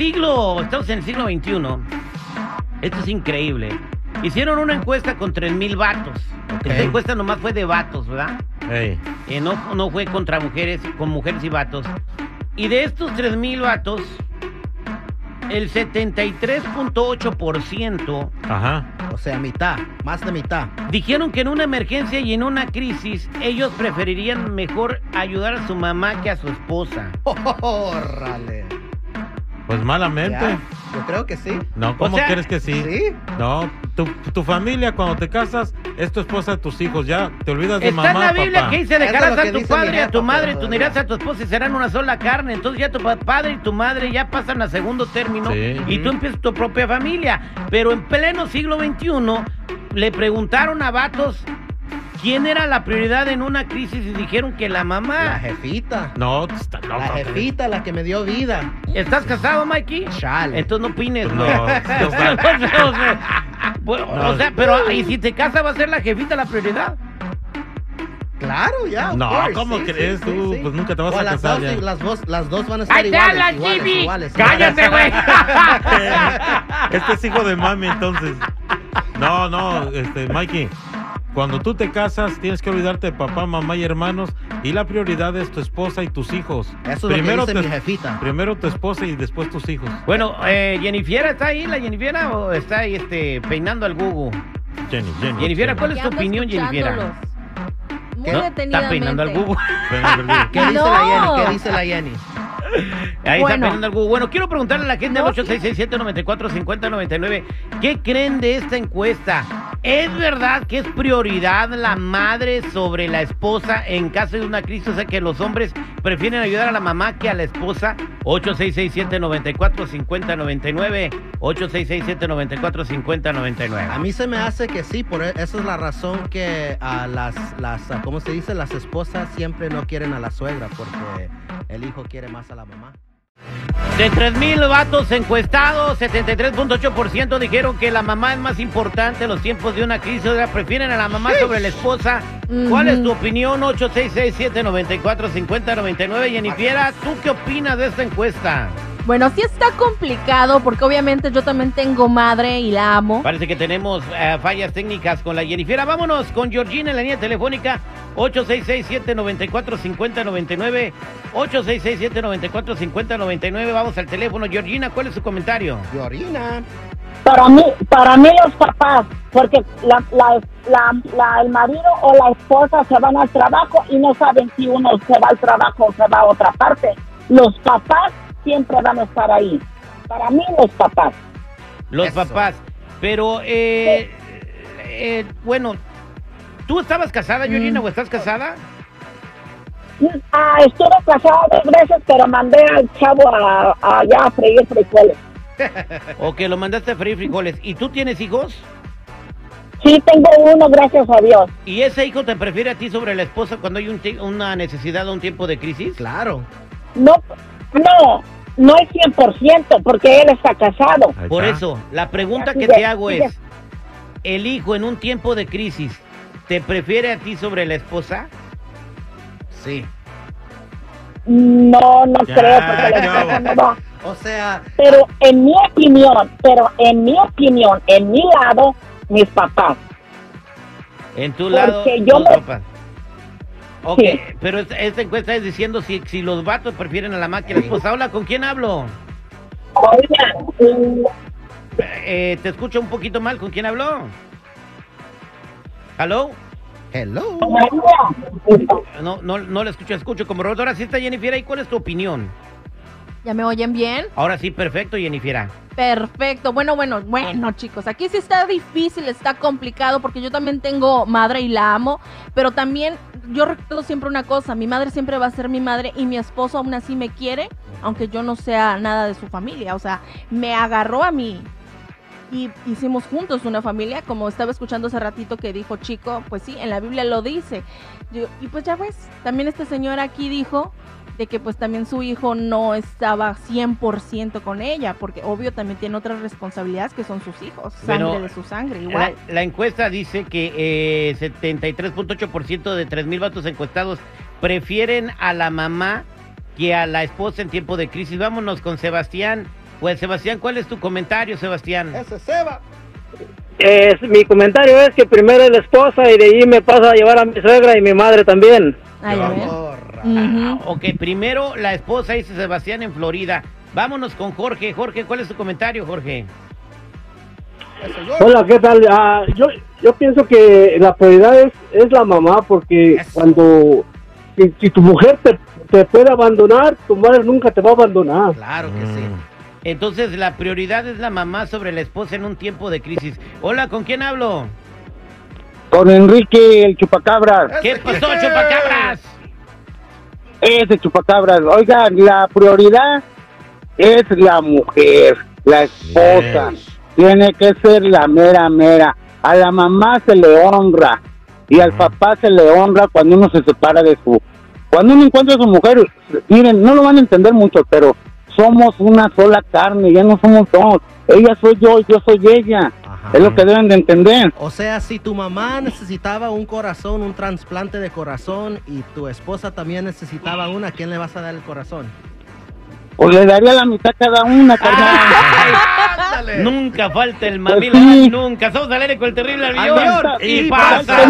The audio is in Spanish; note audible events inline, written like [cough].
Siglo, estamos en el siglo XXI. Esto es increíble. Hicieron una encuesta con 3.000 vatos. Esta encuesta nomás fue de vatos, ¿verdad? Ey. Eh, no, no fue contra mujeres, con mujeres y vatos. Y de estos 3.000 vatos, el 73.8% Ajá. O sea, mitad, más de mitad. dijeron que en una emergencia y en una crisis, ellos preferirían mejor ayudar a su mamá que a su esposa. [laughs] ¡Órale! Pues malamente. Ya, Yo creo que sí. No, ¿cómo O sea, crees que sí? ¿Sí? No, tu, tu familia cuando te casas es tu esposa, tus hijos, ya te olvidas de Está mamá, en la Biblia papá. que dice, dejarás a tu padre y a tu madre, tú de unirás a tu esposa y serán una sola carne. Entonces ya tu pa- padre y tu madre ya pasan a segundo término Sí. y tú empiezas tu propia familia. Pero en pleno siglo XXI le preguntaron a vatos quién era la prioridad en una crisis y dijeron que la La mamá. jefita. No, está loco. La jefita, la que me dio vida. ¿Estás casado, Mikey? Chale. Entonces no opines, No, ¿no? [laughs] no, o, sea, o sea, pero ¿y si te casas va a ser la jefita la prioridad? Claro, ya. No, course, ¿cómo sí, crees sí, tú? sí, sí. Pues nunca te vas O a las casar dos, ya. las, dos, las dos van a estar ¡Ahí iguales, la iguales, Jimmy! iguales, ¡Cállate, güey! [laughs] Este es hijo de mami, entonces. No, no, este, Mikey. Cuando tú te casas, tienes que olvidarte de papá, mamá y hermanos. Y la prioridad es tu esposa y tus hijos. Eso es lo que dice mi jefita. primero tu esposa y después tus hijos. Bueno, eh, Jennifer, ¿está ahí la Jennifer o está ahí este, peinando al Google? Jenny, Jenny. Jennifer. ¿cuál es tu opinión, Jennifer? Muy ¿No? Está peinando al Google. [laughs] ¿Qué dice No. la Jenny? ¿Qué dice la Jenny? Ahí está Bueno. peinando al Google. Bueno, quiero preguntarle a la gente No, al 8667-945099, ¿qué creen de esta encuesta? ¿Es verdad que es prioridad la madre sobre la esposa en caso de una crisis? O sea, que los hombres prefieren ayudar a la mamá que a la esposa. 8667-945099. 8667-945099. A mí se me hace que sí, por e- esa es la razón que a las, las, ¿cómo se dice? Las esposas siempre no quieren a la suegra porque el hijo quiere más a la mamá. De 3.000 vatos encuestados, 73.8% dijeron que la mamá es más importante en los tiempos de una crisis. O sea, prefieren a la mamá sobre la esposa. ¿Cuál es tu opinión? 8667-945099. Jennifer, ¿tú qué opinas de esta encuesta? Bueno, sí está complicado porque obviamente yo también tengo madre y la amo. Parece que tenemos eh, fallas técnicas con la Jennifer. Vámonos con Georgina en la línea telefónica 8667-945099. 8667-945099. Vamos al teléfono. Georgina, ¿cuál es su comentario? Llorina. Para mí, para mí los papás, porque la, la, la, la- el marido o la esposa se van al trabajo y no saben si uno se va al trabajo o se va a otra parte. Los papás siempre van a estar ahí. Para mí los papás. Los Eso. papás. Pero, eh, eh, bueno, ¿tú estabas casada, Georgina, o estás casada? Ah, estuve casada dos veces, pero mandé al chavo a, a allá a freír frijoles. [laughs] ¿O que lo mandaste a freír frijoles? ¿Y tú tienes hijos? Sí, tengo uno, gracias a Dios. ¿Y ese hijo te prefiere a ti sobre la esposa cuando hay un una necesidad o un tiempo de crisis? Claro. No, no, no es 100% porque él está casado. Por eso, la pregunta Así que te hago es, ¿el hijo en un tiempo de crisis te prefiere a ti sobre la esposa? Sí. No, no Ya, creo porque la ya. esposa no va. O sea, Pero en mi opinión, pero en mi opinión, en mi lado, mis papás. En tu Porque lado, yo los me- papás. Ok, Sí. pero esta, esta encuesta es diciendo si, si los vatos prefieren a la mamá que a la esposa. Hola, ¿con quién hablo? Mm, Eh, te escucho un poquito mal. ¿Con quién habló? ¿Aló? hello. María, No, no, no le escucho, escucho como robot. Ahora sí está Jennifer, ¿y cuál es tu opinión? ¿Ya me oyen bien? Ahora sí, perfecto, Jennifer. Perfecto. Bueno, bueno, bueno, chicos. Aquí sí está difícil, está complicado porque yo también tengo madre y la amo, pero también yo recuerdo siempre una cosa, mi madre siempre va a ser mi madre y mi esposo aún así me quiere, aunque yo no sea nada de su familia. O sea, me agarró a mí y hicimos juntos una familia, como estaba escuchando hace ratito que dijo Chico, pues sí, en la Biblia lo dice. Yo- y pues ya ves, también este señor aquí dijo de que pues también su hijo no estaba 100% con ella, porque obvio también tiene otras responsabilidades que son sus hijos, sangre Bueno, de su sangre, igual. La, la encuesta dice que eh, 73.8% de 3.000 vatos encuestados prefieren a la mamá que a la esposa en tiempo de crisis. Vámonos con Sebastián. Pues Sebastián, ¿cuál es tu comentario, Sebastián? Ese Seba. Eh, mi comentario es que primero es la esposa y de ahí me pasa a llevar a mi suegra y mi madre también. Ah. Ujú. Ok, primero la esposa, dice Sebastián, en Florida. Vámonos con Jorge. Jorge, ¿cuál es tu comentario, Jorge? Hola, ¿qué tal? Ah, yo, yo pienso que la prioridad es, es la mamá porque Eso. cuando si, si tu mujer te, te puede abandonar, tu madre nunca te va a abandonar. Claro que sí. Entonces, la prioridad es la mamá sobre la esposa en un tiempo de crisis. Hola, ¿con quién hablo? Con Enrique el chupacabras, ¿Qué Ese pasó, chupacabras? ese chupacabras. Oigan, la prioridad es la mujer, la esposa. Yes. Tiene que ser la mera mera. A la mamá se le honra y al papá se le honra cuando uno se separa de su... Cuando uno encuentra a su mujer, miren, no lo van a entender mucho, pero somos una sola carne, ya no somos dos. Ella soy yo y yo soy ella. Ajá. Es lo que deben de entender. O sea, si tu mamá necesitaba un corazón, un trasplante de corazón, y tu esposa también necesitaba una, ¿a quién le vas a dar el corazón? Pues le daría la mitad cada una, carnal. [laughs] Ay, nunca falta el Pues mamil, sí. nunca. Somos al aire con el terrible millón. Y Y pasa.